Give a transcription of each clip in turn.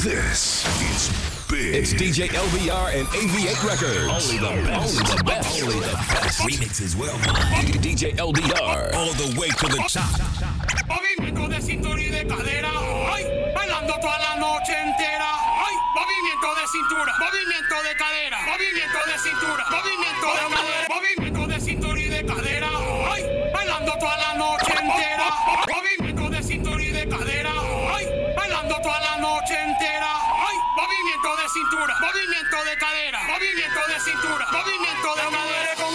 This is big. It's DJ LBR and AV8 Records. Only the best. Only the best. Only the best. Remixes. DJ LBR. All the way to the top. Movimiento de cintura y de cadera. Ay, bailando toda la noche entera. Ay, movimiento de cintura. Movimiento de cadera. Movimiento de cintura. Movimiento de cadera. Movimiento de cintura. de cadera, movimiento de cintura, movimiento de cadera.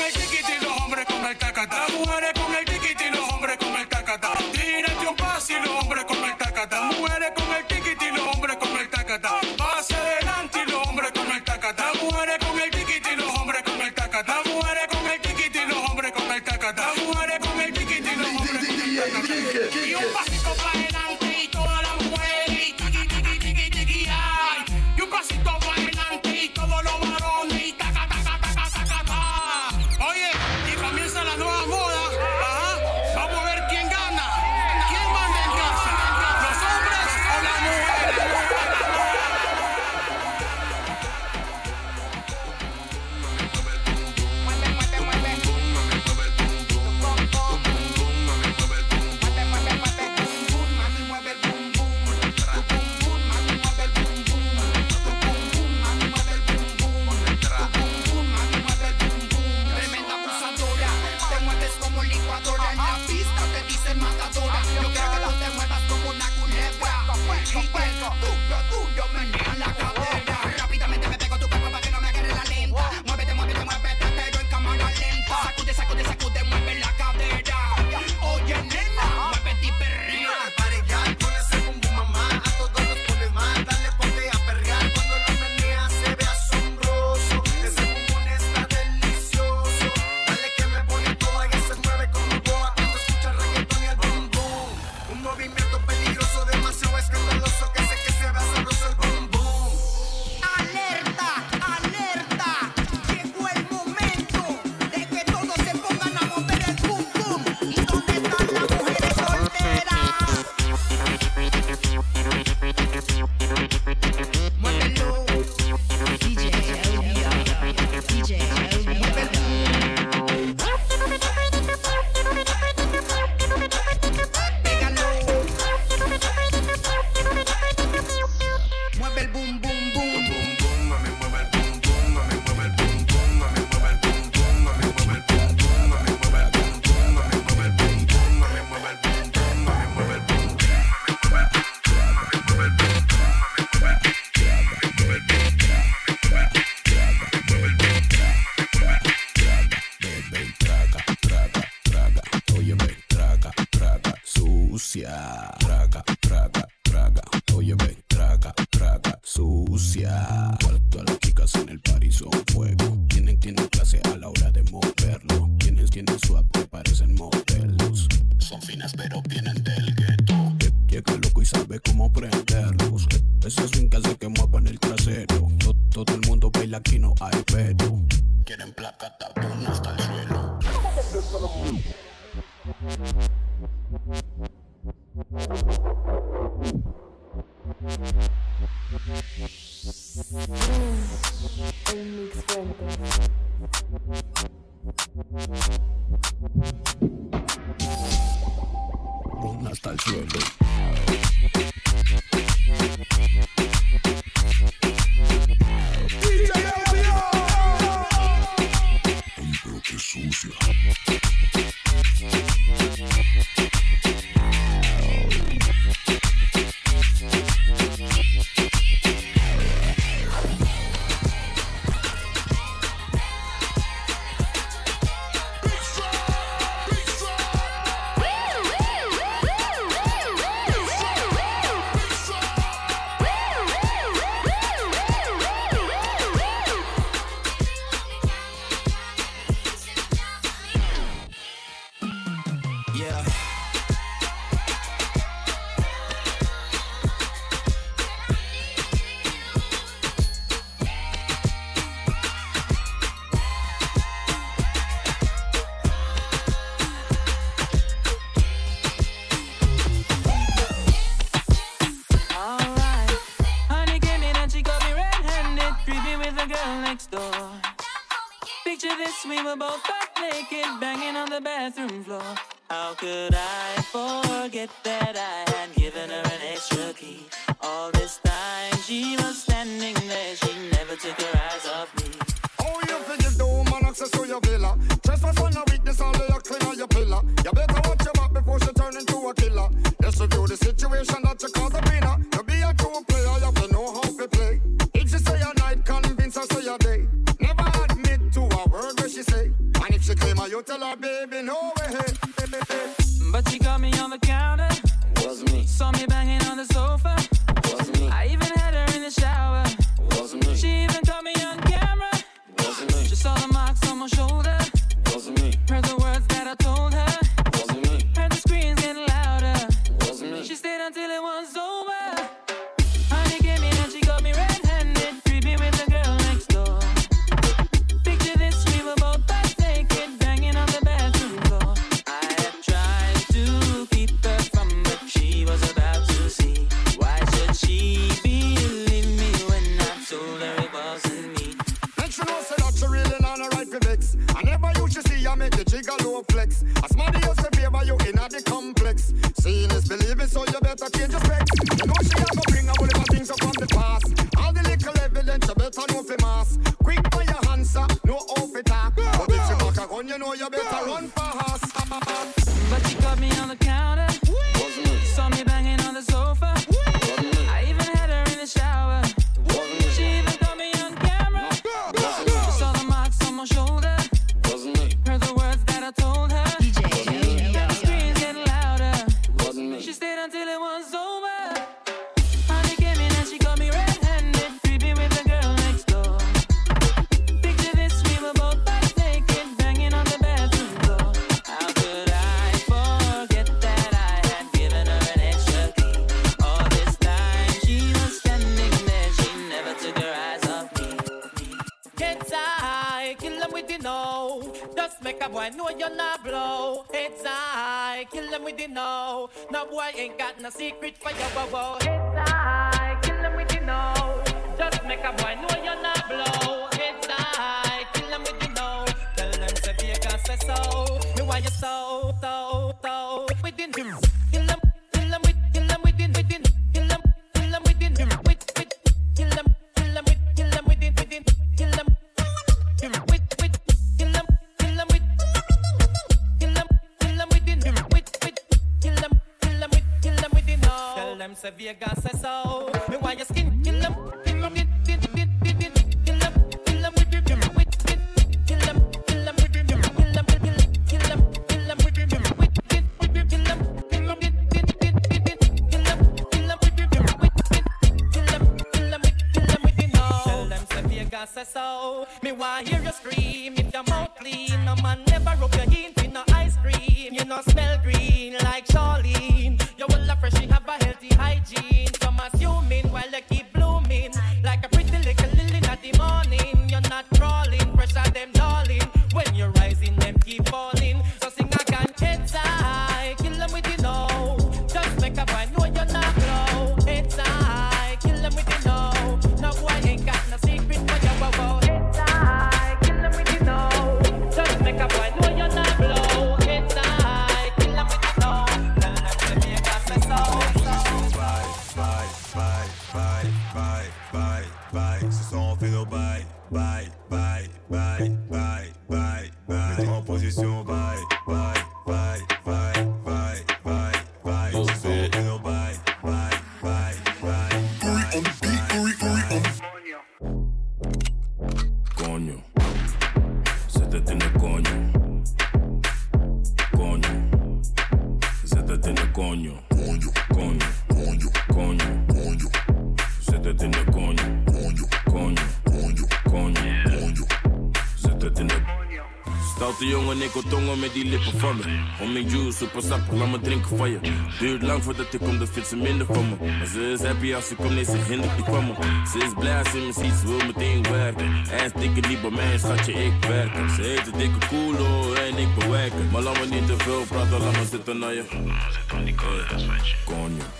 no secret your skin jongen, ik wil tongen met die lippen van me. Om in juice, super sap, laat me drinken van je. Duurt lang voordat ik kom, dat vindt ze minder van me. Maar ze is happy als ze komt, nee, ze hindert niet van me. Ze is blij als ze me ziet, ze wil meteen werken. En dikke niet bij mij, schatje, ik werk. Ze heeft een dikke koelo en ik bewerken. Maar laat me niet te veel praten, laat me zitten naar je. Zit aan die koude, Konje.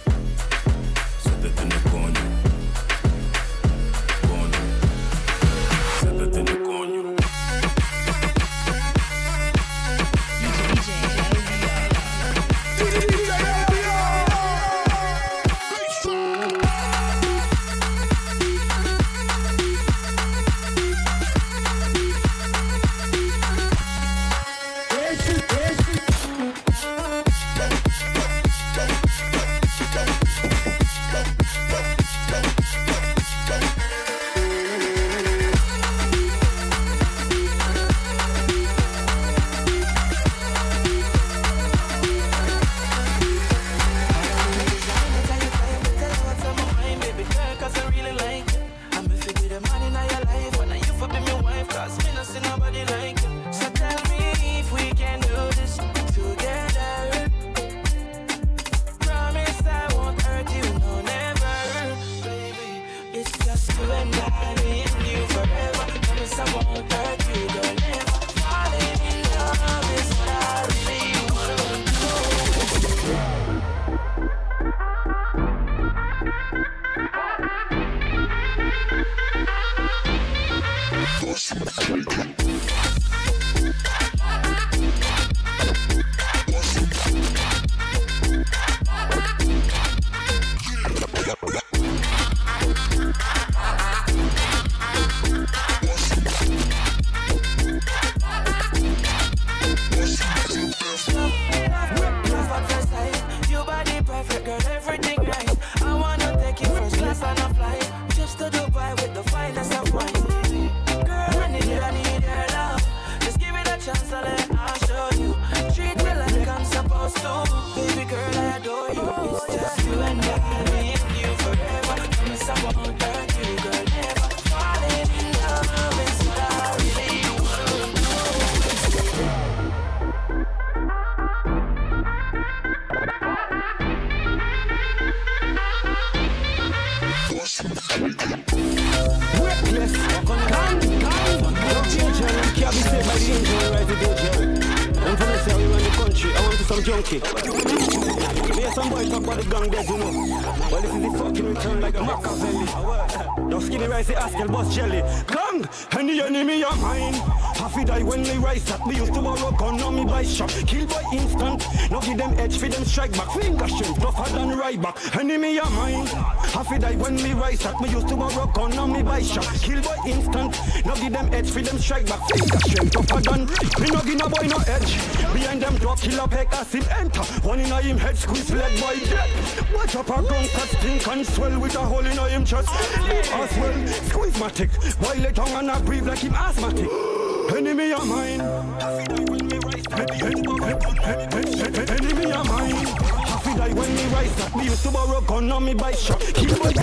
Strike back. Finger strength tougher than right back. Enemy of mine. Half it die when me rise up. Me used to borrow gun on me by shot. Kill by instant. Now give them edge for them strike back. Finger strength tougher than. Me no give no boy no edge. Behind them drop killer as him enter. One in a him head squeeze leg boy dead. Watch up a gun cut stink and swell with a hole in a him chest. As well squeeze my tick. While the tongue and I breathe like him asthmatic. Enemy of mine.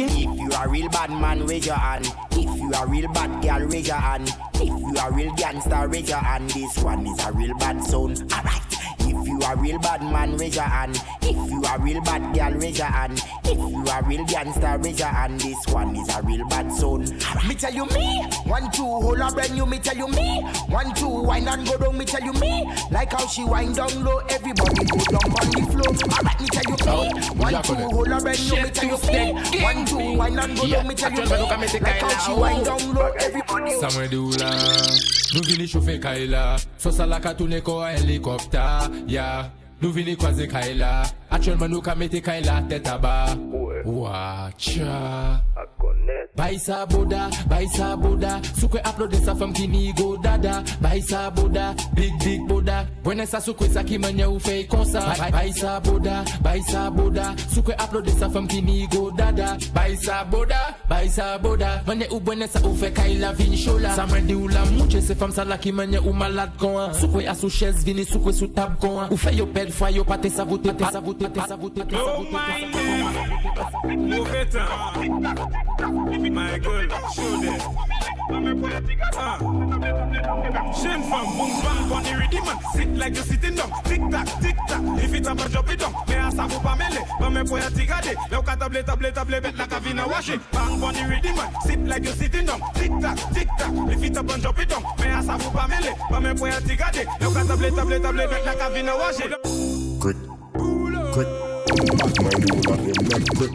If you a real bad man, raise your hand. If you a real bad girl, raise your hand. If you a real gangster, raise your hand. This one is a real bad zone. Alright. A real bad man, raise your hand. If you a real bad girl, raise your hand. If you a real gangster, raise your hand. This one is a real bad zone. Me tell you me, one two hold a brand new. Me tell you me, one two wine and go down. Me tell you me, like how she wind down low. Everybody go down on the floor. Alright, me tell you me, one two hold a brand new. Me tell you me, one two wine and go down. Me tell you me, like how she wind down low. Everybody. Samuel Dula Nou vini choufe kaila. Sosa la ka toune ko a helikopta Ya Nou vini kwaze kaila. Actuellement nou ka mete kaila teta ba Wacha Baisa boda, baisa boda Sukwe upload sa fam ki ni go dada. Baisa boda, big big boda Bwene sa sukwe sa ki manye ou fey konsa Baisa boda, baisa boda Sukwe upload sa fam ki ni go dada boda, baisa boda Manye ou bwene sa ou fe kaila vin shola Sa mwen di ou la mouche se fam sa la ki manye ou malad kon an Sukwe a sou ches vini, sukwe sou tab kon an Ou fe yo ped fwa yo pate sa vote, te sa vote, te sa vote, te sa Oh vote, my te sa vote. name, move it on. My girl, show them. Ah. Shin from boom bang on the man. Sit like you're sitting down. Tick tock, tick tock. If it's a bad drop it down. Me a sabu pa mele. Ba me poya tigade. Leo ka table table table bet like a vina wash. Bang on the man. Sit like you're sitting down. Tick tock, tick tock. If it's a bad drop it down. Me a sabu pa mele. Ba me poya tigade. Leo ka table table table bet like a vina wash it. Quick, quick. My rule on them. Quick,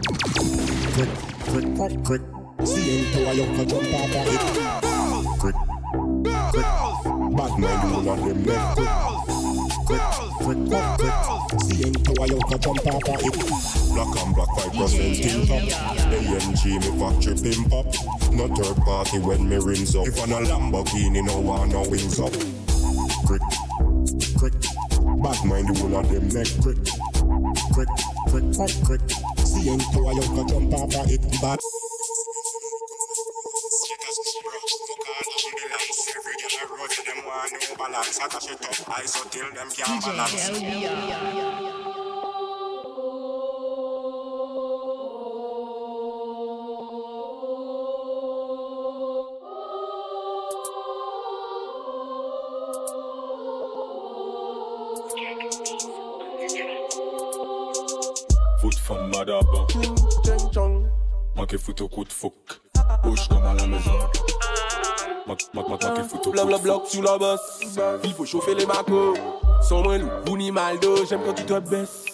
quick, quick, quick. See him to a yoke jump off of it. Quick, quick. Back my rule on them. Quick, quick, quick, quick. See him to a yoke jump off of it. Black and black five percent tin top. AMG me factory pimp up. No third party when me rings up. If I'm a Lamborghini, no one no wings up. Quick, quick. Bad mind whole of them neck quick. Quick, quick, quick, quick. See him to a yoke jump off of it. Bad. Want no balance. I catch it up, I so till them can't balance. Foot femme madaba Manqué foot au coup de fouc Bouge comme à la maison Blablabla sur la basse. Il faut chauffer les macos. Sans moi, nous, ni maldo. J'aime quand tu te baisses.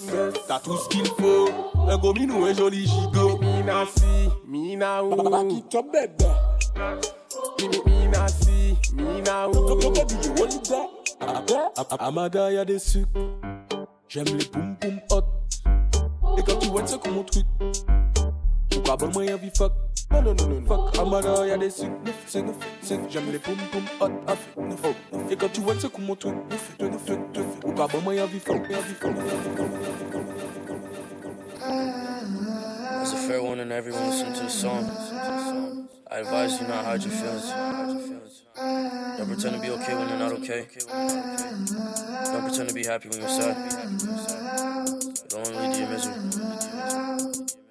T'as tout ce qu'il faut. Un gros minou, un joli gigot. Mina si, mina ou. Qui te bébé. Mina si, mina ou. Amada, y'a des sucres. J'aime les boum boum hot. Et quand tu vois, c'est comme mon truc. Pourquoi bon moyen vie fuck? Non, non, non, non, fuck. Amada, y'a des sucres. Neuf, c'est neuf, c'est neuf. J'aime les boum boum hot. Neuf, neuf, neuf. Et quand tu vois, c'est comme mon truc. Neuf, neuf, neuf, neuf. Pourquoi bon moyen vie fuck? Moyen vie fuck. As a fair one and everyone listen to the song. I advise you not hide your feelings. Don't pretend to be okay when you're not okay. Don't pretend to be happy when you're sad. It'll only lead to your misery.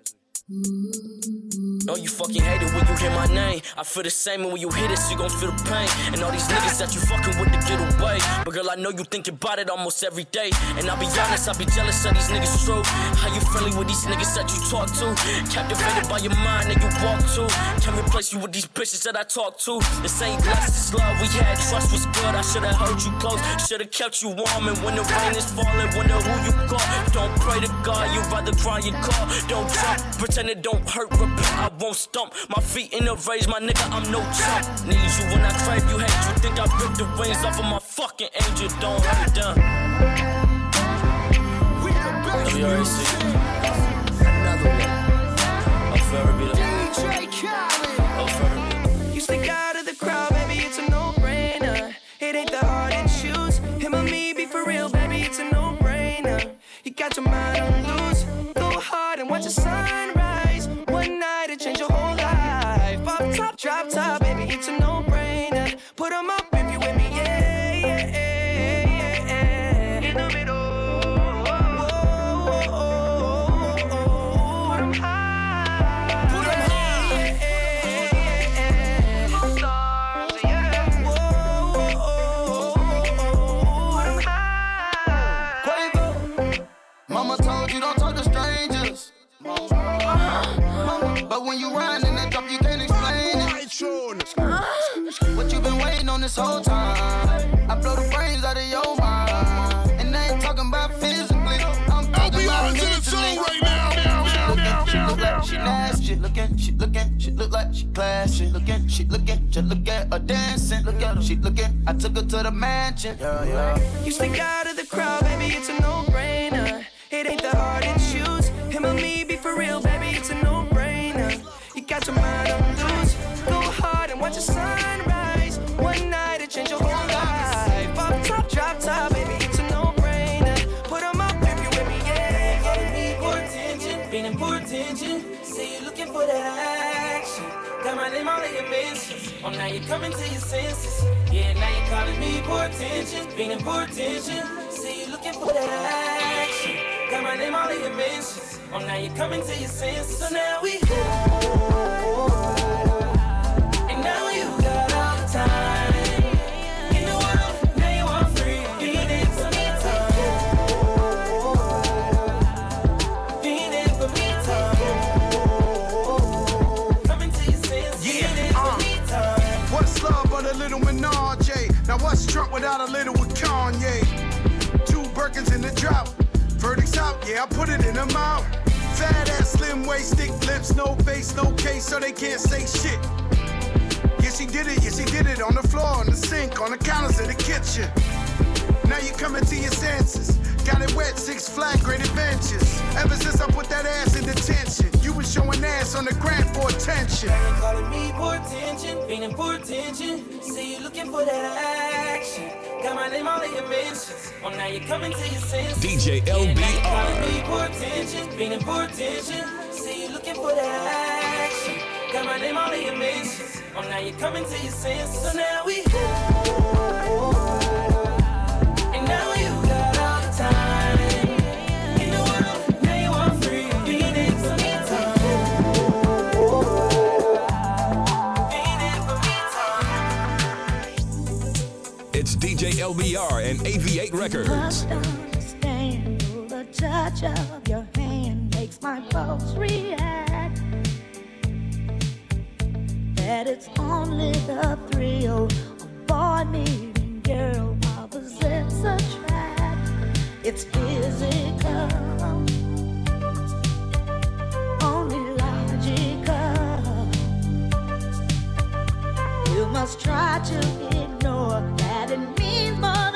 No, you fucking hate it when you hear my name. I feel the same, and when you hear this, you gon' feel the pain. And all these niggas that you fucking with to get away. But girl, I know you think about it almost every day. And I'll be honest, I'll be jealous of these niggas true. How you friendly with these niggas that you talk to? Captivated by your mind that you walk to. Can't replace you with these bitches that I talk to. This ain't lust, this love we had. Trust was good. I should've held you close, should've kept you warm. And when the rain is falling, wonder who you call. Don't pray to God, you'd rather cry your call. Don't jump, pretend it don't hurt. I won't stump. My feet in the raise, my nigga, I'm no chump. Need you when I crave you hate. You think I ripped the wings off of my fucking angel? Don't hurt already see. Another one. I'll forever be the. I'll forever be You stick out of the crowd, baby, it's a no-brainer. It ain't that hard to choose. Him or me, be for real, baby, it's a no-brainer. You got your mind on loose. Go hard and watch the sunrise. Top, drop top, baby, it's a no-brainer. Put 'em up this whole time? I blow the brains out of your mind. And I ain't talking about physically. I'm talking about mentally. She look like she nasty. She looking, she looking, she look like she classy. Looking, she looking, just look at her dancing. Look at her, she looking. I took her to the mansion. Yeah, yeah. You stick out of the crowd, baby, it's a no-brainer. It ain't that hard to choose. Him or me, be for real, baby, it's a no-brainer. You got your mind on loose. Go hard and watch the sunrise. Name all in your mentions. Oh, now you're coming to your senses. Yeah, now you're calling me for attention, feeling for attention. See, you're looking for that action. Got my name all in your mentions. Oh, now you're coming to your senses. So now we And without a little with Kanye? Two Birkins in the drop. Verdicts out, yeah, I put it in the mouth. Fat ass, slim waist, thick lips, no face, no case, so they can't say shit. Yeah, she did it, yeah, she did it on the floor, on the sink, on the counters in the kitchen. Now you coming to your senses. Got it wet, six flat, great adventures. Ever since I put that ass in detention, you was showing ass on the grant for attention. Now you calling me for attention, feeling for attention. Say you looking for that action. Got my name all in your mentions. Oh, now you're coming to your senses. DJ Yeah, now you calling me for attention, feeling for attention. Say you looking for that action. Got my name all in your mentions. Oh, now you're coming to your senses. So now we. And It's DJ LBR and AV8 Records. Understand the touch of your hand makes my pulse react. that it's only the thrill of boy meeting girl opposites attract. It's physical. You must try to it means more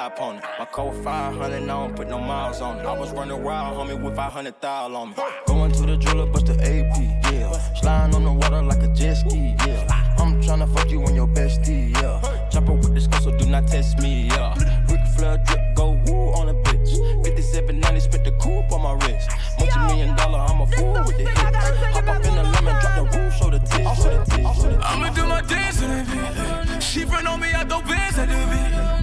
nigga my opponent. My code 500, I don't put no miles on it. I was running wild, homie, with 500 thou on me. Going to the jeweler, bust the AP, yeah. Sliding on the water like a jet ski, yeah. I'm tryna fuck you and your bestie, yeah. Chopper with this girl, so do not test me, yeah. Ric Flair drip, go woo on a bitch. 5790, spit the coupe on my wrist. Multi million dollar, I'm a fool with the hits. Hop up in the lemon, drop the roof, show the tits, show the tits, show the tits. I'ma do my dance in that bitch. She friend on me, I throw bands at the bitch.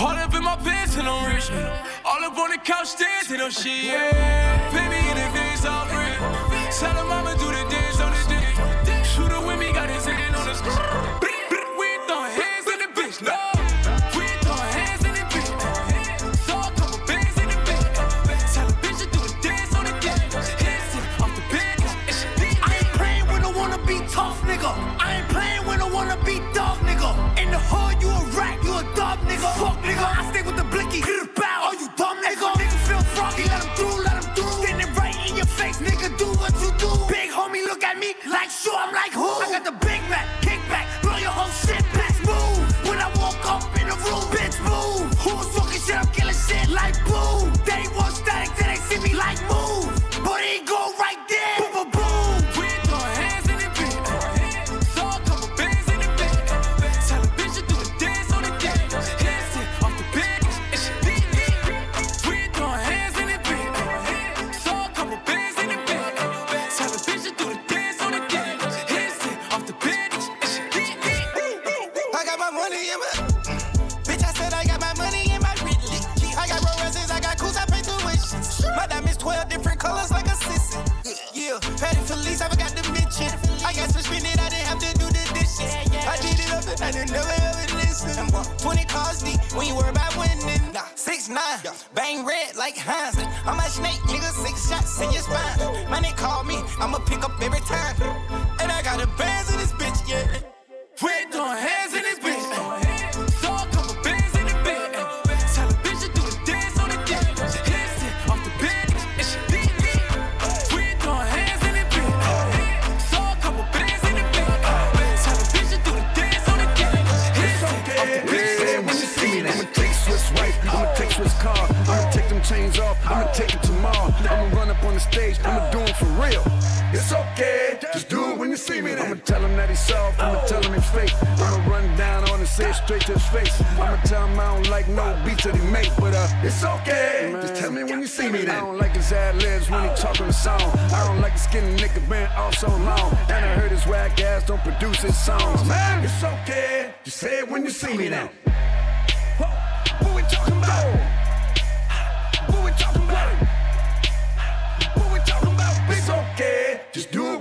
All up in my pants and I'm rich. All up on the couch dancing on shit. Yeah. Pay me in advance, all free. Tell her mama do the dance on the dick. Shooter with me, got his hand on the screen. We ain't throwing hands in the bitch, no. Fuck, nigga. I stay with the blicky. Bow. Oh, you dumb, nigga. Nigga feel froggy, let him through, let him through. Standing right in your face, nigga. Do what you do. Big homie, look at me like sure, I'm like who? I got the I didn't never ever listen. 20 cars deep when you worry about winning. Nah, 6 9 bang red like Heinz. I'm a snake, nigga, six shots in your spine. Man, they call me, I'ma pick up every time. And I got a bands in this tell him that he's soft, I'ma tell him he's fake. I'ma run down on and say it straight to his face. I'ma tell him I don't like no beats that he make, but uh, it's okay. Just tell me when you see me. Then. I don't like his ad libs when he talking the song. I don't like the skinny nigga been off so long. And I heard his whack ass don't produce his songs. Man, it's okay. Just say it when you see me now. What we talking about?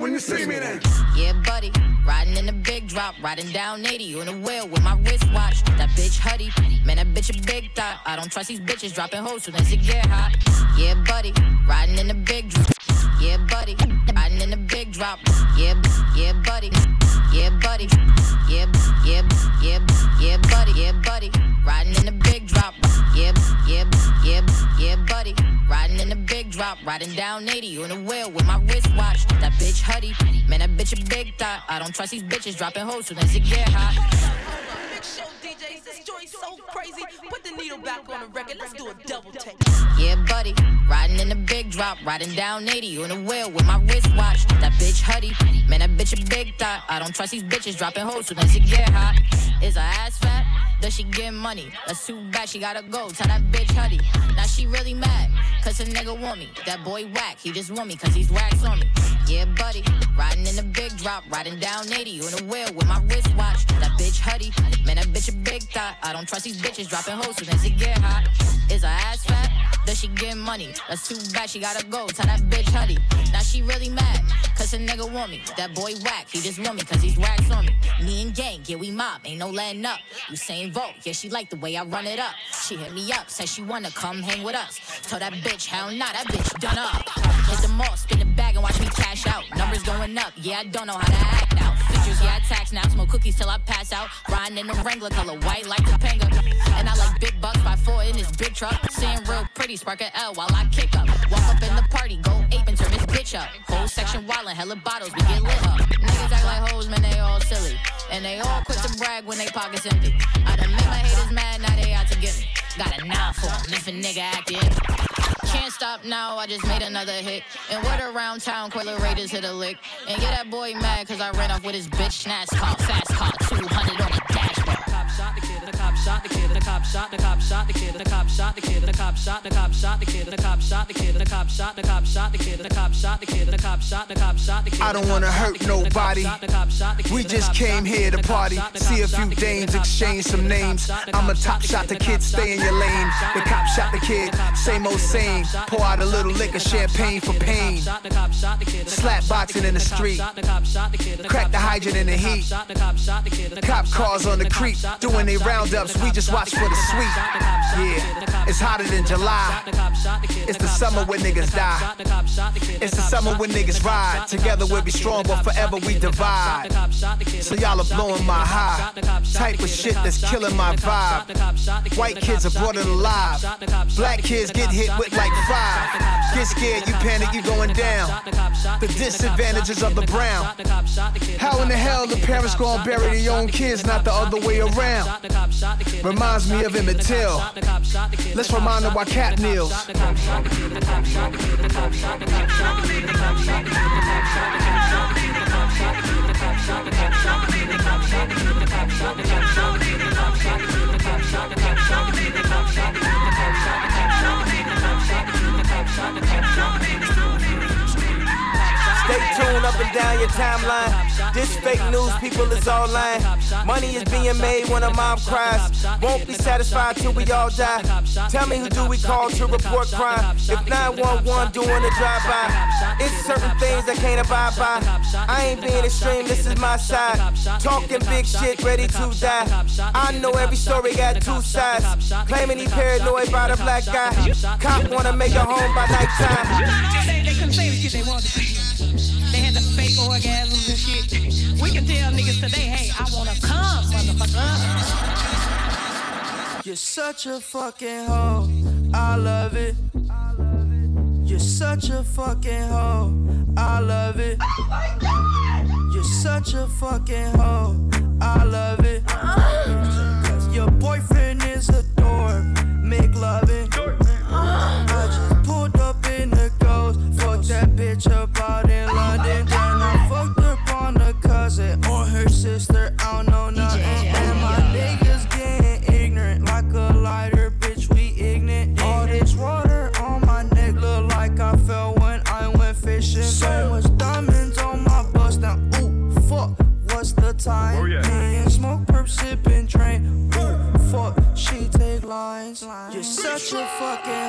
When you see me then. Yeah, buddy. Riding in the big drop, riding down 80 on the wheel with my wristwatch. That bitch Huddy, man, that bitch a big thought. I don't trust these bitches dropping hoes soon as it get hot. Yeah, buddy. Riding in the big drop. Yeah, buddy. Riding in the big drop. Yeah, yeah, buddy. Yeah, buddy. Yeah, yeah, yeah, yeah, buddy. Yeah, buddy. Riding in the big drop. Yeah, yeah, yeah, yeah, buddy. Riding in the big drop, riding down 80 on the wheel with my wristwatch. That bitch Huddy, man, that bitch a big thought. I don't trust these bitches dropping hoes soon as it get hot. Big show DJs, this joint's so crazy. Put the needle back on the record. Let's do a double take. Yeah, buddy, riding in the big drop, riding down 80 on the wheel with my wristwatch. That bitch Huddy, man, that bitch a big thought. I don't trust these bitches dropping hoes soon as it get hot. Is her ass fat? Does she get money? That's too bad, she gotta go. Tell that bitch Huddy. Now she really mad, cause a nigga want me. That boy whack, he just want me, cause he's wax on me. Yeah, buddy, riding in the big drop, riding down 80 on the wheel with my wristwatch. That bitch Huddy, man, that bitch a big thought. I don't trust these bitches dropping hoes soon as it get hot. Is her ass fat? Does she get money? That's too bad, she gotta go. Tell that bitch Huddy. Now she really mad, cause a nigga want me. That boy whack, he just want me, cause he's wax on me. Me and gang, yeah, we mob, ain't no letting up. Usain Bolt, yeah, she like the way I run it up. She hit me up, said she wanna come hang with us. Told that bitch, hell nah, that bitch done up. Hit the mall, spin the bag and watch me cash out. Numbers going up, yeah, I don't know how to act now. Features, yeah, I tax now. Smoke cookies till I pass out. Riding in the Wrangler, color white like the Panga. And I like big bucks by four in this big truck. Seeing real pretty, spark a L while I kick up. Walk up in the party, go ape and turn this bitch up. Whole section wildin', hella bottles, we get lit up. Niggas act like hoes, man, they all silly. And they all quick to brag when they pockets empty. I done made my haters mad, now they out to get me. Got a nine for 'em if a nigga acting. Can't stop now, I just made another hit. And word around town, Coiler Raiders hit a lick. And get that boy mad, cause I ran off with his bitch NASCAR. Fast car, 200 on the dashboard. Shot the kid, the cop shot the kid, the cop shot the cop shot the kid, the cop shot the kid, the cop shot the cop shot the kid, the cop shot the kid, the cop shot the cop shot the kid, the cop shot the kid, the cop shot the cop shot the kid. I don't wanna hurt nobody. We just came here to party, see a few dames, exchange some names. I'm a top shot the kid, stay in your lane. The cop shot the kid, same old same. Pour out a little liquor, champagne for pain. Slap boxing in the street, crack the hydrant in the heat. Cop cars on the creep, doing they roundups. We just watch for the sweet. Yeah, it's hotter than July. It's the summer when niggas die. It's the summer when niggas ride. Together we'll be strong, but forever we divide. So y'all are blowing my high. Type of shit that's killing my vibe. White kids are brought in alive. Black kids get hit with like five. Get scared, you panic, you going down. The disadvantages of the brown. How in the hell the parents gonna bury their own kids, not the other way around? Reminds me of Emmett Till. Let's remind them why Kap kneels. Stay tuned up and down your timeline. This fake news, people is all lying. Money is being made when a mom cries. Won't be satisfied till we all die. Tell me who do we call to report crime? If 911 doing a drive-by, it's certain things I can't abide by. I ain't being extreme, this is my side. Talking big shit, ready to die. I know every story got two sides. Claiming he paranoid by the black guy. Cop wanna make a home by nighttime. They, they wanted to. They had the fake orgasms and shit. We can tell niggas today, hey, I wanna come, motherfucker. You're such a fucking hoe. I love it. You're such a fucking hoe. I love it. Oh You're such a fucking hoe. I love it. Uh-huh. Your boyfriend is a dork. Make loving. I that bitch up out in London. Then I fucked up on a cousin or her sister. I don't know nothing. And my niggas getting ignorant like a lighter, bitch. We ignorant. All this water on my neck look like I fell when I went fishing. So much diamonds on my bust now. Ooh, fuck. What's the time? Me and smoke, perp, sipping, train. Ooh, fuck. She take lines. You're such a fucking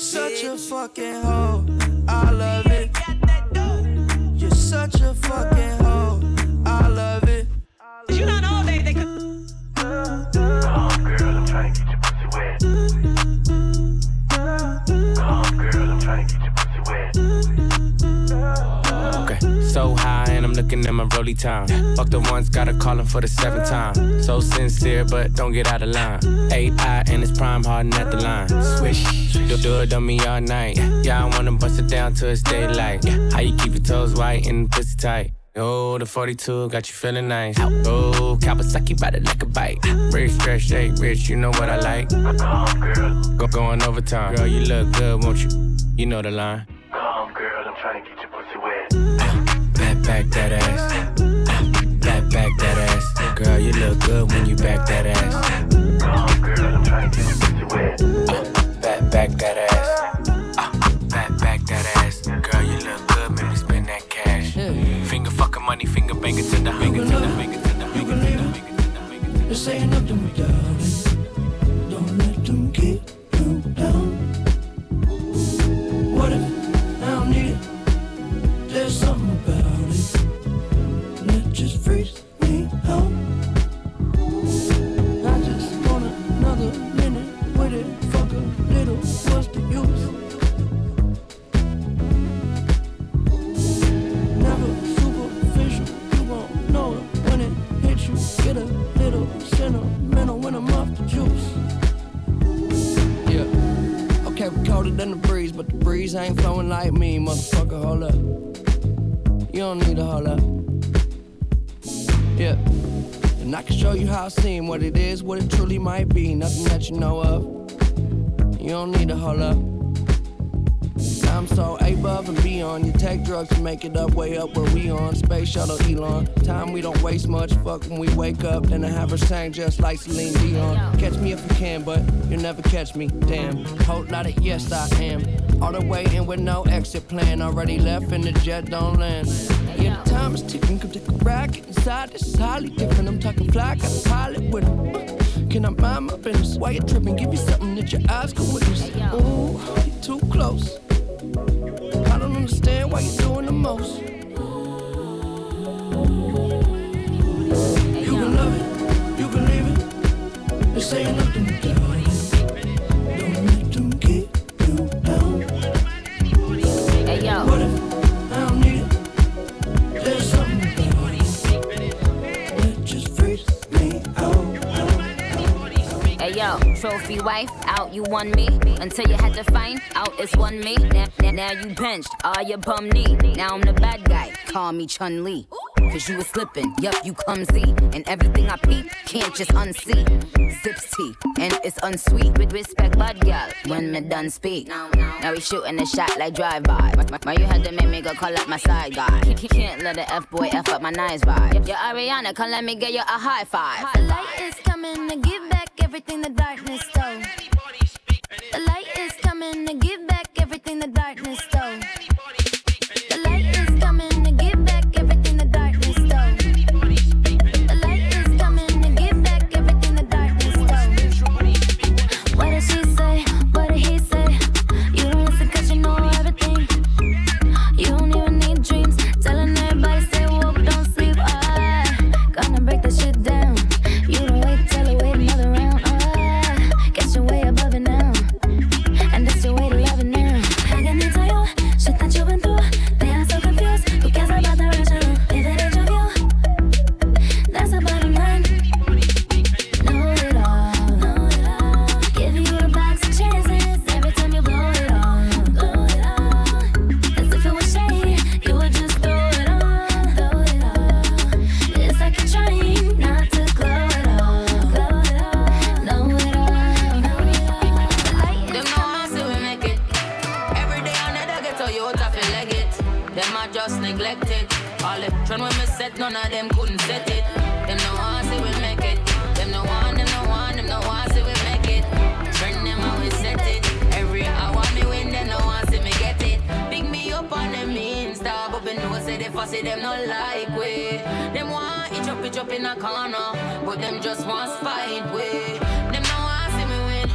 You're such a fucking hoe. I love it. You're such a fucking hoe. I love it. You not know they they could. Come, girl, I'm trying to get your pussy wet. Come, girl, I'm trying to get your pussy wet. Okay, so high and I'm looking at my rolly time. Fuck the ones, gotta call him for the seventh time. So sincere, but don't get out of line. AI and it's prime harden at the line. Swish, do, do it on me all night. Yeah, I wanna bust it down till it's daylight. How you keep your toes white and the pussy tight? Oh, the 42 got you feeling nice. Oh, Kawasaki bite it like a bite. Rich, stretch, shake, rich, you know what I like. Go going overtime. Girl, you look good, won't you? You know the line. Back, that ass. Back, back that ass. Girl, you look good when you back that ass. You know of. You don't need to hold up. I'm so above and beyond. You take drugs to make it up, way up where we on. Space shuttle Elon. Time we don't waste much. Fuck when we wake up. Then I have her sang just like Celine Dion. Catch me if you can, but you'll never catch me. Damn. Whole lot of yes, I am. All the way in with no exit plan. Already left and the jet don't land. Yeah, the time is ticking. Come take a. Get inside. Is highly different. I'm talking fly. Got a pilot with him. Can I mind my business? Why you tripping? Give you something that your eyes can witness. Ooh, you're too close. I don't understand why you're doing the most. Trophy wife, out you won me. Until you had to find out it's one me. Now, now, now you benched, all your bum knee. Now I'm the bad guy, call me Chun Li. Cause you was slipping, yup, you clumsy. And everything I peep, can't just unsee. Zips tea, and it's unsweet. With respect, bad girl, when me done speak. Now we shooting a shot like drive-by. Why you had to make me go call up my side guy? Can't let the F-boy F up my nice vibe. Yo, Ariana, come let me get you a high five. The light is coming to give back everything the darkness stole. The light is coming to give back everything the darkness stole. Them no like we. Them want each up, each up in a corner, but them just want spite we. Them no want see me win.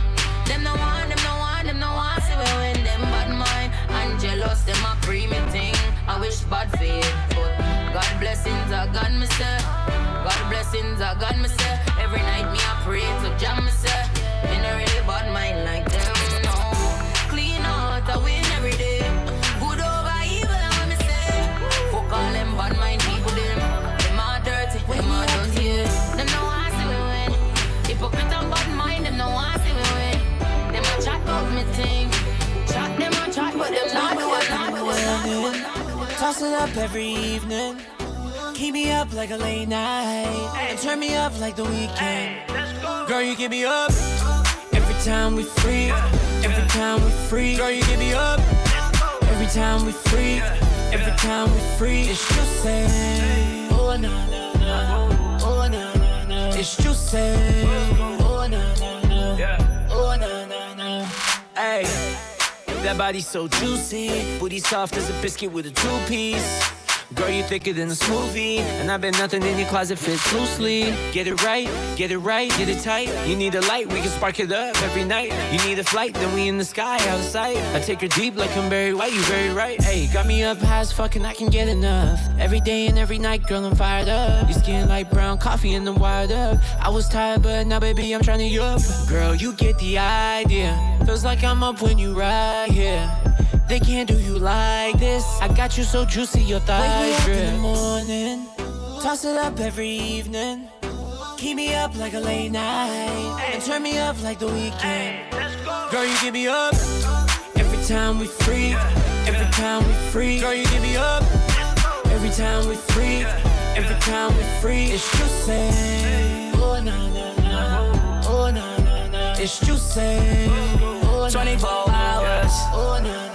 Them no want, them no want, them no want see me win. Them bad mind and jealous, them a pre me thing. I wish bad fate, but God blessings are gone, me say. God blessings are gone, me say. Every night me I pray to jam, me say. Me no really bad mind like them, no. Clean out, I win it. Toss it up every evening. Keep me up like a late night. And turn me up like the weekend. Girl, you get me up. Every time we free. Every time we free. Girl, you get me up. Every time we free. Every time we free. It's juicy. Oh, na, na, na. Oh, na, na, na. It's juicy. Oh, na, na, na. Oh, na, na, na. Hey. That body so juicy, booty soft as a biscuit with a two piece. Girl, you thicker than a smoothie, and I bet nothing in your closet fits loosely. Get it right, get it right, get it tight. You need a light, we can spark it up every night. You need a flight, then we in the sky, out of sight. I take her deep like I'm Barry White, you very right. Hey, got me up high as fuck and I can get enough. Every day and every night, girl, I'm fired up. Your skin like brown coffee and I'm wired up. I was tired, but now, baby, I'm trying to up. Girl, you get the idea. Feels like I'm up when you right here. They can't do you like this. I got you so juicy, your thighs drip. in the morning, toss it up every evening. Keep me up like a late night, and turn me up like the weekend. Girl, you get me up every time we freak. Every time we freak, Girl, you get me up every time we freak, Every time we freak, It's juicy. Oh na na na. Oh na na na. It's juicy. Oh, 24 hours. Oh na na.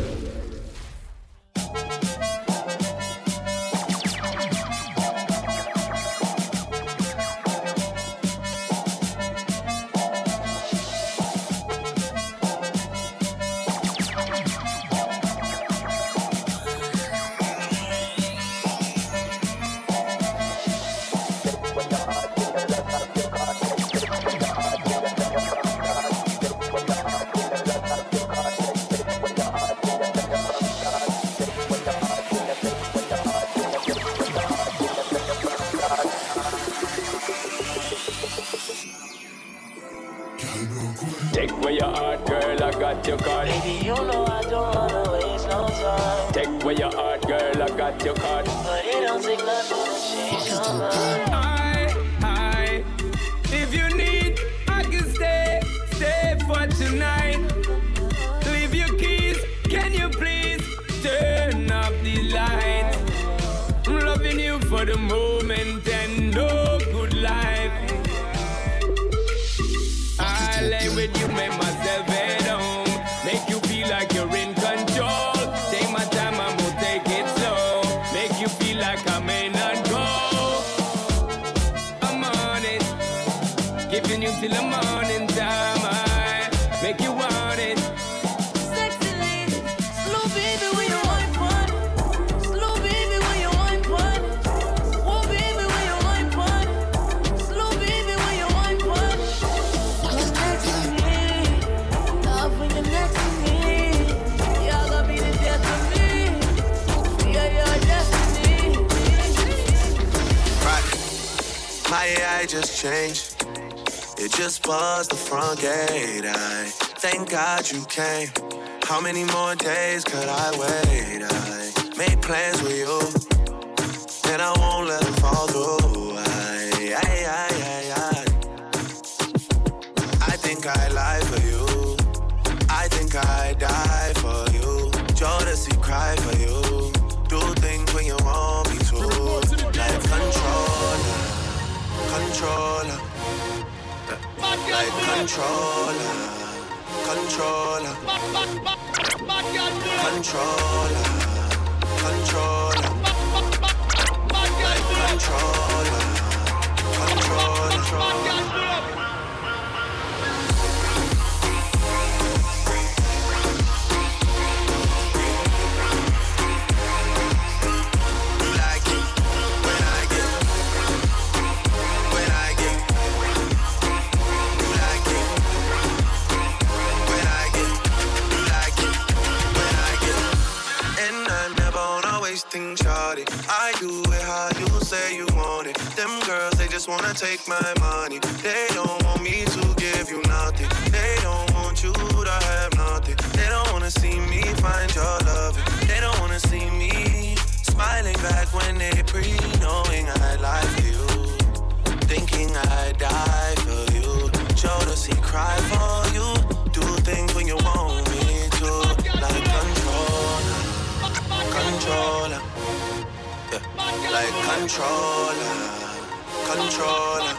Changed. It just buzzed the front gate. I thank God you came. How many more days could I wait? I made plans with you, and I won't let them fall through. like controller, controller, controller, controller, like controller, controller. do it how you say you want it. Them girls, they just wanna take my money. They don't want me to give you nothing. They don't want you to have nothing. They don't wanna see me find your love. They don't wanna see me smiling back when they pre knowing I like you. Thinking I die for you. Jodeci cry for you like controller, controller,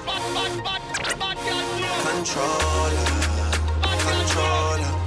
controller, controller.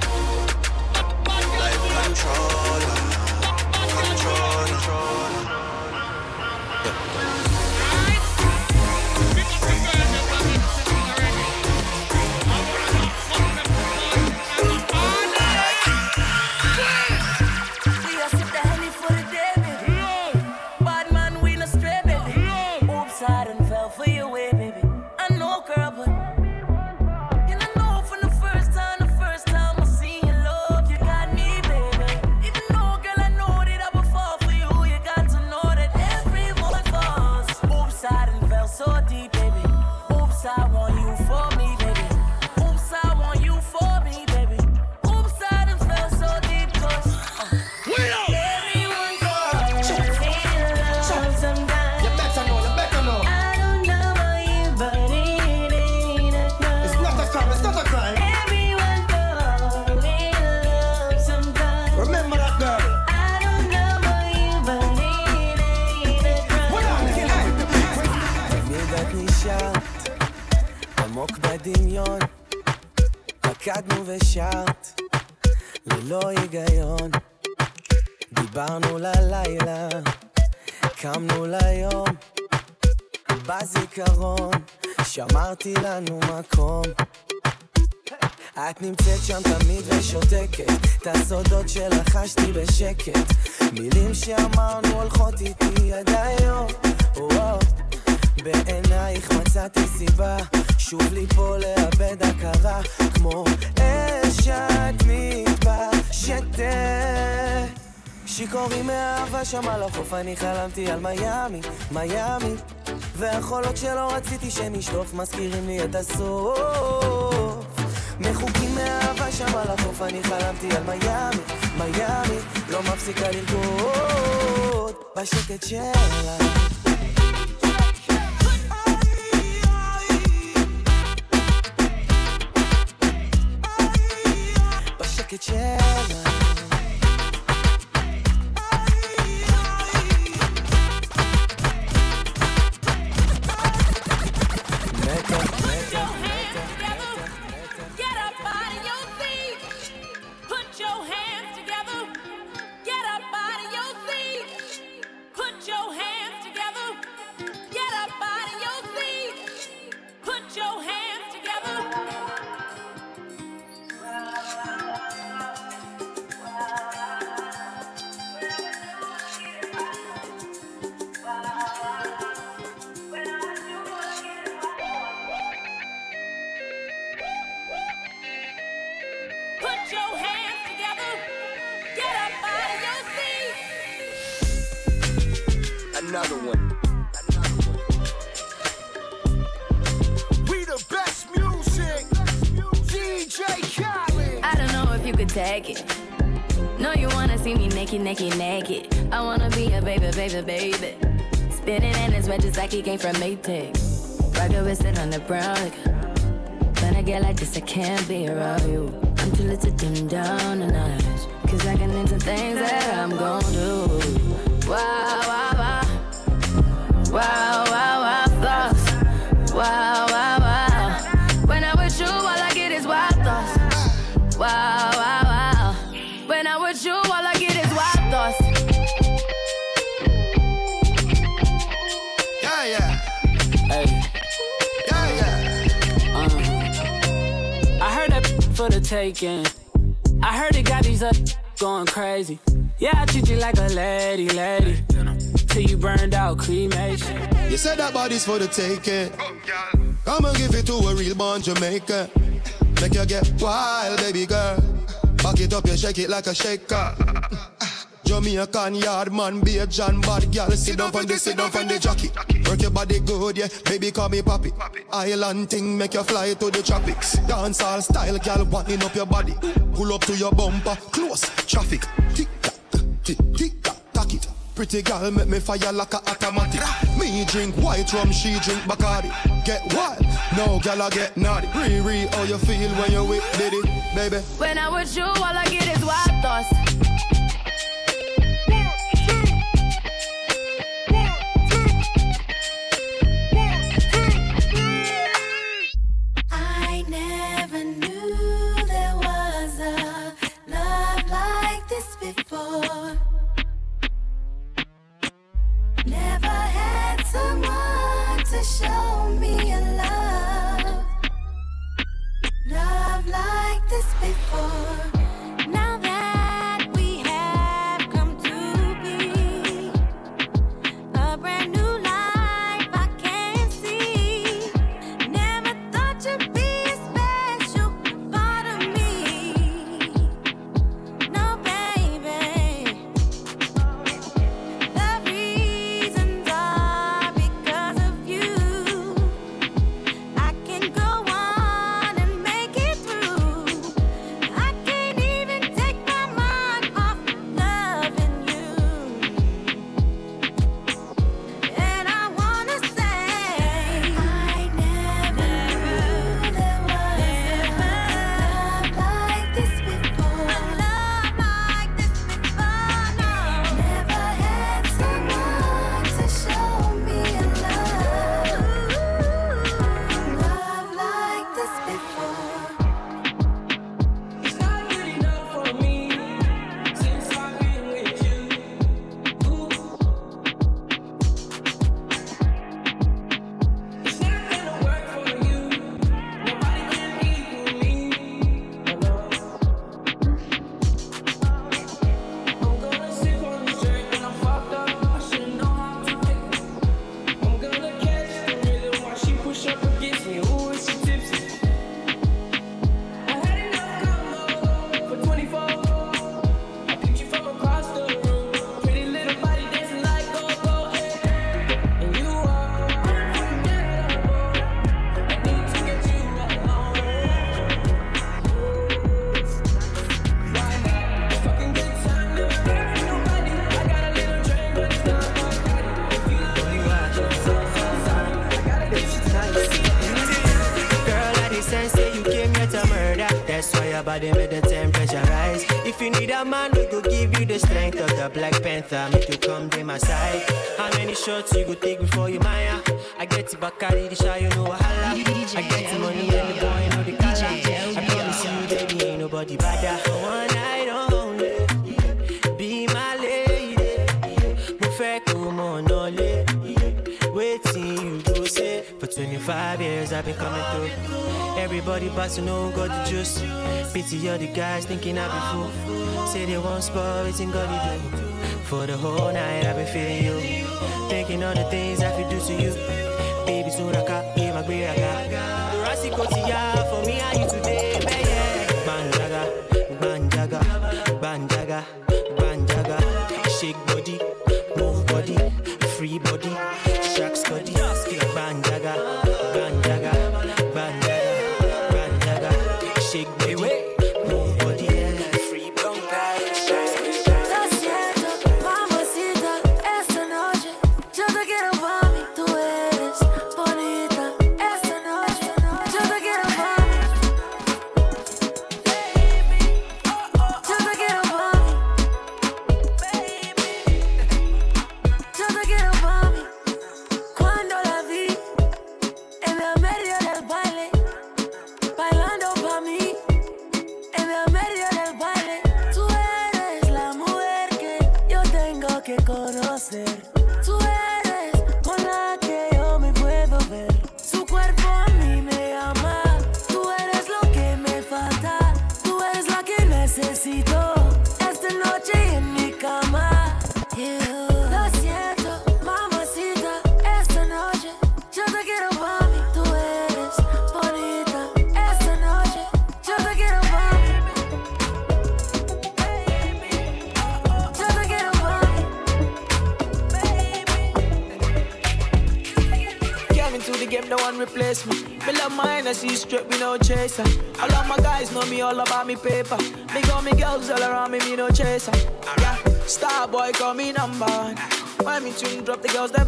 נשטוף מזכירים לי את הסוף. מחוקים מאהבה שם על החוף אני חלמתי על מיאמי, מיאמי לא מפסיקה לרקוד. בשקט שלה. Going crazy. Yeah, I treat you like a lady, lady. Till you burned out cremation. You said that body's for the taking. Come and give it to a real born Jamaican. Make you get wild, baby girl. Back it up, you shake it like a shaker. Jamaican yard man, be a John bad girl. Sit down from the, sit down from the jockey. Work your body good, yeah. Baby, call me papi. Island thing, make you fly to the tropics. Dance all style, girl, winding up your body. Pull up to your bumper, close traffic. Tick tock, tick tick tock, it. Pretty girl, make me fire like a automatic. Me drink white rum, she drink Bacardi. Get wild, no girl, I get naughty. Re, how you feel when you with Diddy, baby? When I'm with you, all I get is wild thoughts. Someone to you need a man, we go give you the strength of the Black Panther. Make you come to my side. How many shots you go take before you Maya? I get to Bacardi, the shy, you know 25 years I've been coming through. Everybody but to know got the juice. Pity all the guys thinking I be fool. Say they want spot, waiting God they do. For the whole night I've been feeling you. Thinking all the things I could do to you. Baby soon I got be my great I got. The Rasi Kotiya for me and you today baby Banjaga, banjaga, banjaga, banjaga. Shake body, move body, free body, sharks body,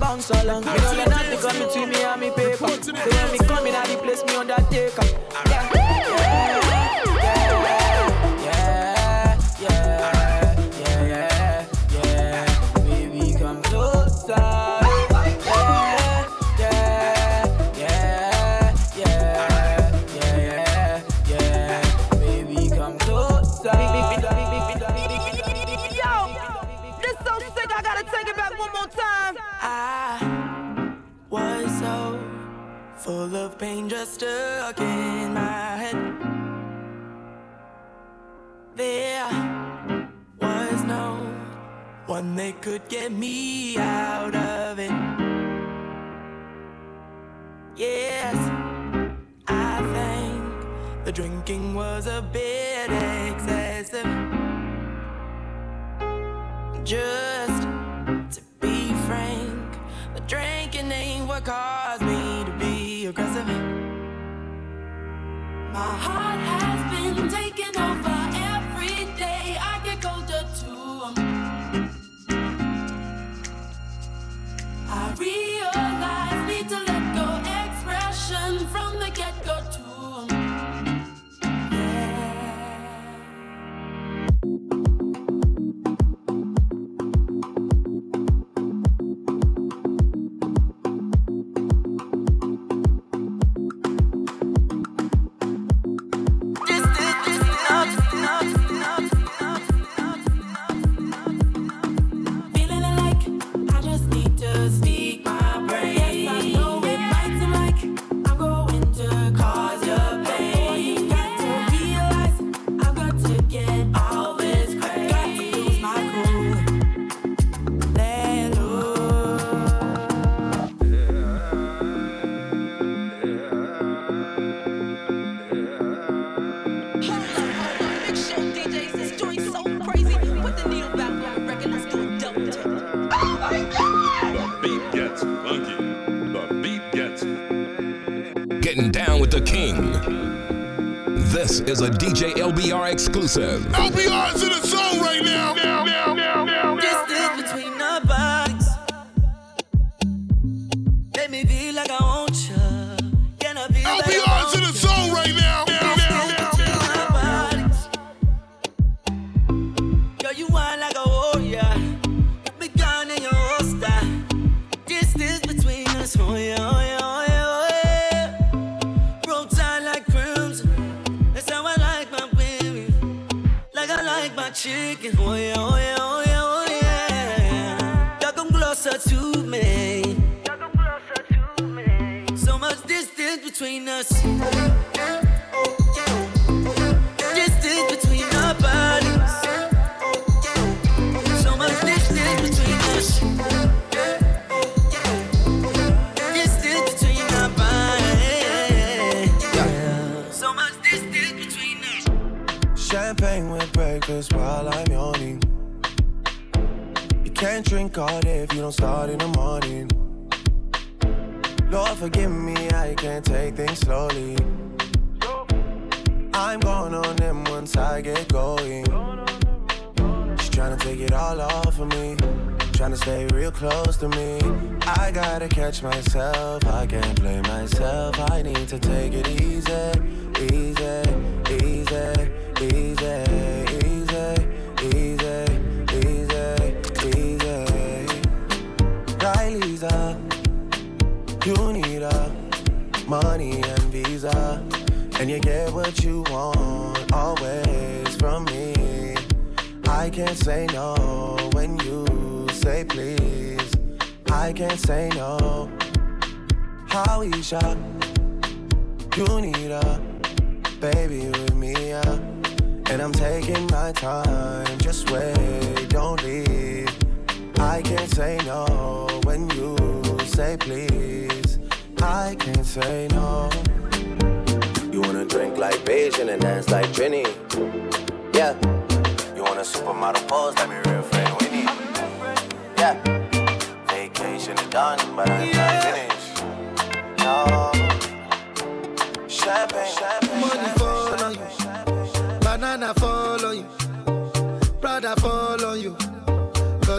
pound so long. you know you're not the gun between me and me paper. So when me come in, I replace me undertaker. Yeah, yeah, yeah, yeah, yeah, yeah, yeah, yeah. Baby, come closer. one more time. I was so full of pain, just stuck in my head. There was no one that could get me out of it. Yes, I think the drinking was a bit excessive. Just what caused me to be aggressive. My heart has been taken over every day. I get colder to I realize. is a DJ LBR exclusive. LBR's in I can't say no when you say please. I can't say no. You wanna drink like Beijing and dance like Trini. Yeah. You wanna supermodel pose let me real friend Winnie. Yeah. Vacation is done, but I.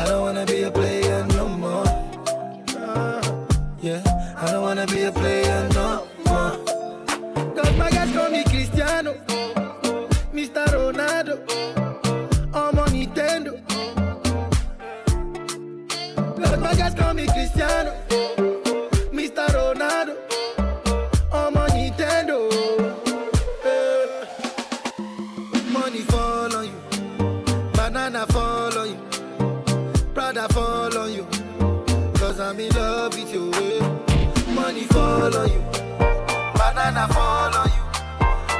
I don't wanna be a player no more. Yeah. I don't wanna be a player no more. Cause my guys call Cristiano. On you. Banana fall on you.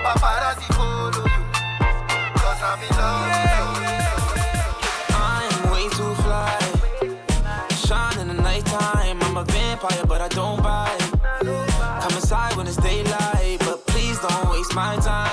Paparazzi follow you. Cause I'm in love I'm way too fly. Shine in the nighttime. I'm a vampire, but I don't bite. Come inside when it's daylight, but please don't waste my time.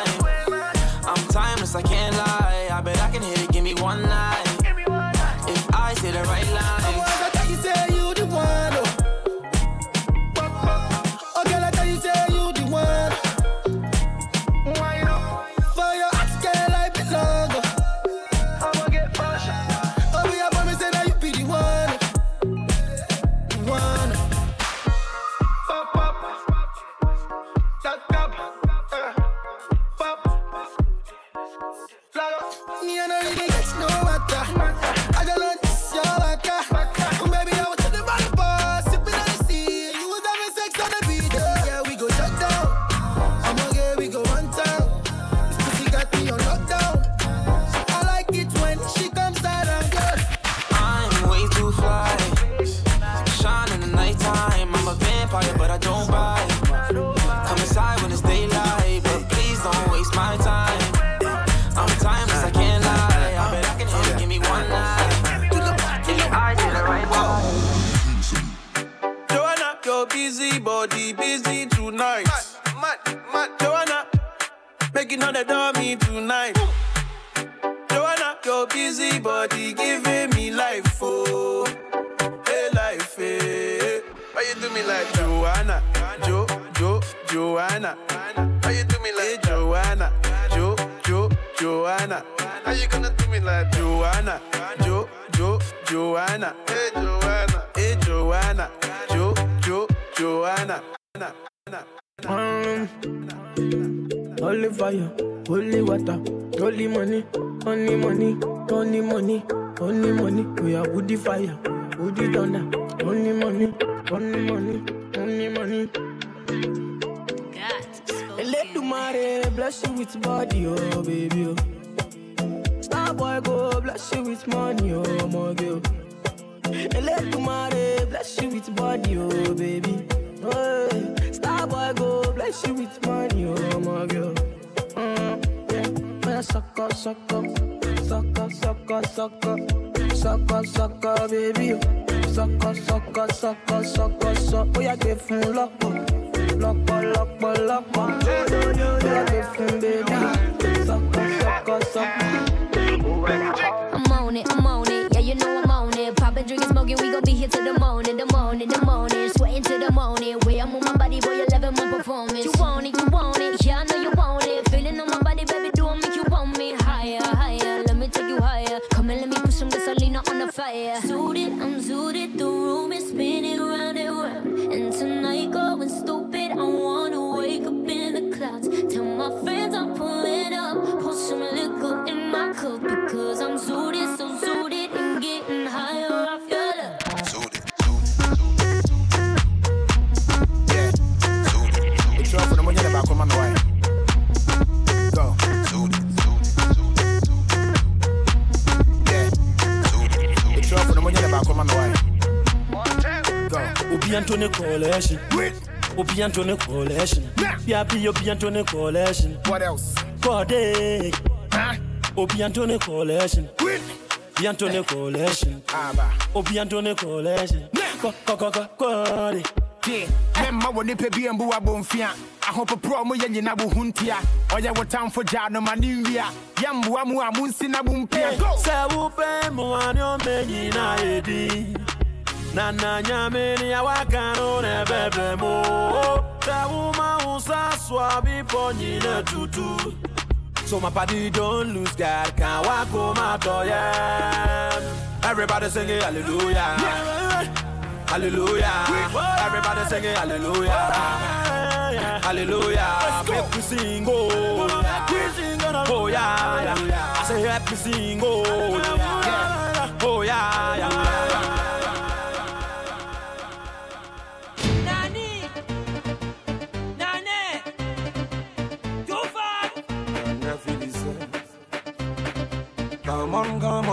Oh my girl. Mare bless you with body, oh baby. Oh, star boy go bless you with money, oh my girl. Mm, yeah, yeah, sucker, sucker, sucker, sucker, sucker, sucker, sucker, baby. Sucker, sucker, sucker, sucker, sucker. Oh, yeah, give him loco, loco, loco, loco. Oh, yeah, give him baby. Sucker, sucker, sucker. I'm on it, I'm on it. Know I'm on it. Poppin', drinkin', smoking, we gon' be here till the morning, the morning, the morning. Antony Coalition. Obi Antony Coalition. Biabi Obi Antony Coalition. What else? Corday. Obi Antone collection. Obi Antone collection. Obi Antone collection. Ko ko ko ko ko. mɛmma wɔ nipa bi mbu abɔmfia ahopoporɔ mo yɛ nyina bo ho ntia ɔyɛ oh, wo tamfo gyaa no ma ne nwia yɛmboa mu a monsi na bompia eh, Sɛ wopɛ mmoa ne ɔmɛ nyinaa yɛdi na na nyame ne awaka no na ɛbɛbɛ mu sɛ woma wo sa soa bepɔ nyina tutu So my body don't lose God, can't walk home door, yeah. Everybody singing hallelujah. Hallelujah. Everybody singing hallelujah. Hallelujah. Make me sing, oh. Oh, yeah, yeah. I say, help me sing, oh. Oh, yeah, yeah.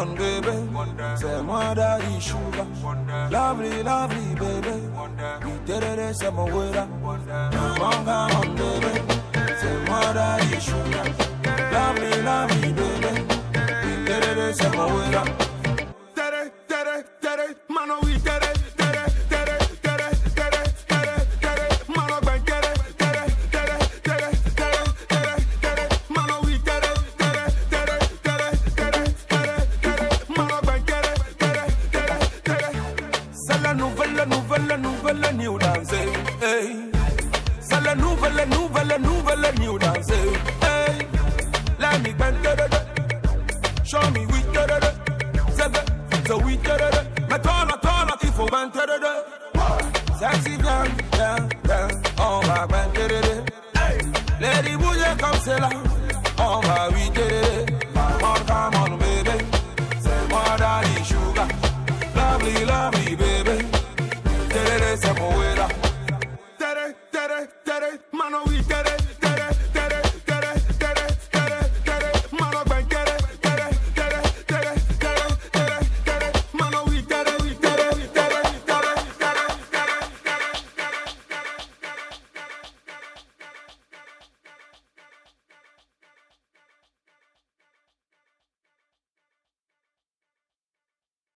On, come on, baby. Moi daddy sugar. Lovely, lovely, baby. We did it, c'est mon wera. Come on, baby. Moi daddy sugar. Lovely, lovely, baby. We did it, c'est mon